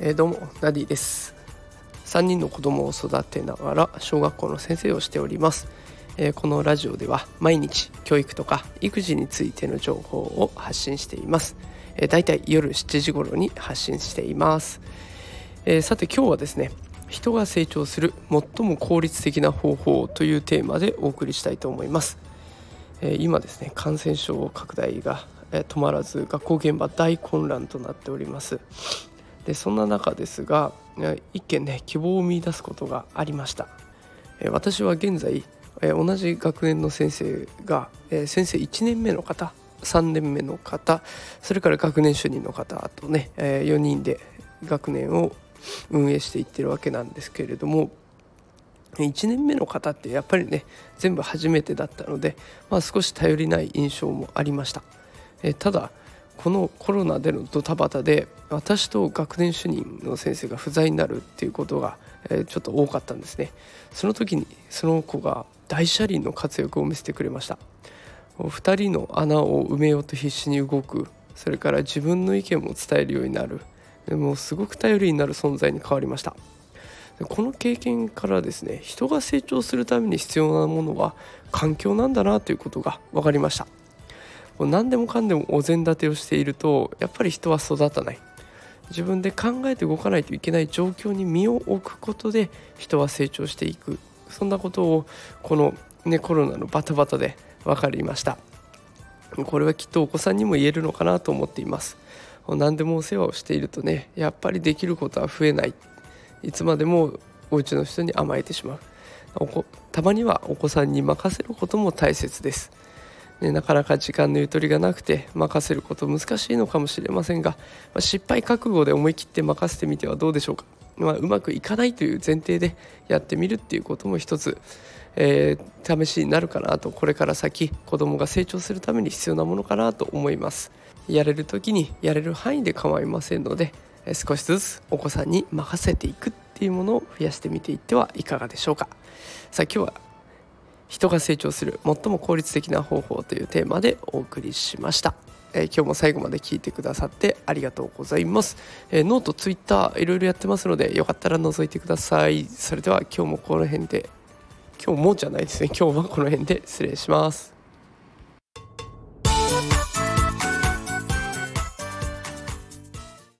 えー、どうもナディです。3人の子供を育てながら小学校の先生をしております、えー、このラジオでは毎日教育とか育児についての情報を発信しています、えー、だいたい夜7時頃に発信しています、えー、さて今日はですね人が成長する最も効率的な方法というテーマでお送りしたいと思います、え今ですね感染症拡大が止まらず学校現場大混乱となっておりますでそんな中ですが一件ね希望を見いだすことがありました私は現在同じ学年の先生が先生1年目の方3年目の方それから学年主任の方あとね4人で学年を運営していってるわけなんですけれども1年目の方ってやっぱりね全部初めてだったので、まあ、少し頼りない印象もありました。えただこのコロナでのドタバタで私と学年主任の先生が不在になるっていうことが、え、ちょっと多かったんですね。その時にその子が大車輪の活躍を見せてくれました。2人の穴を埋めようと必死に動く。それから自分の意見も伝えるようになる。でもすごく頼りになる存在に変わりました。この経験からですね人が成長するために必要なものは環境なんだなということが分かりました。何でもかんでもお膳立てをしているとやっぱり人は育たない。自分で考えて動かないといけない状況に身を置くことで人は成長していく。そんなことをこの、ね、コロナのバタバタで分かりました。これはきっとお子さんにも言えるのかなと思っています。何でもお世話をしているとねやっぱりできることは増えない。いつまでもお家の人に甘えてしまう。たまにはお子さんに任せることも大切です。ね、なかなか時間のゆとりがなくて任せること難しいのかもしれませんが、まあ、失敗覚悟で思い切って任せてみてはどうでしょうか、まあ、うまくいかないという前提でやってみるっていうことも一つ、えー、試しになるかなと。これから先子どもが成長するために必要なものかなと思います。やれる時にやれる範囲で構いませんので少しずつお子さんに任せていくっていうものを増やしてみていってはいかがでしょうか。さあ今日は人が成長する最も効率的な方法というテーマでお送りしました。えー、今日も最後まで聞いてくださってありがとうございます。えー、ノート、ツイッターいろいろやってますのでよかったら覗いてください。それでは今日もこの辺で今日もじゃないですね今日はこの辺で失礼します。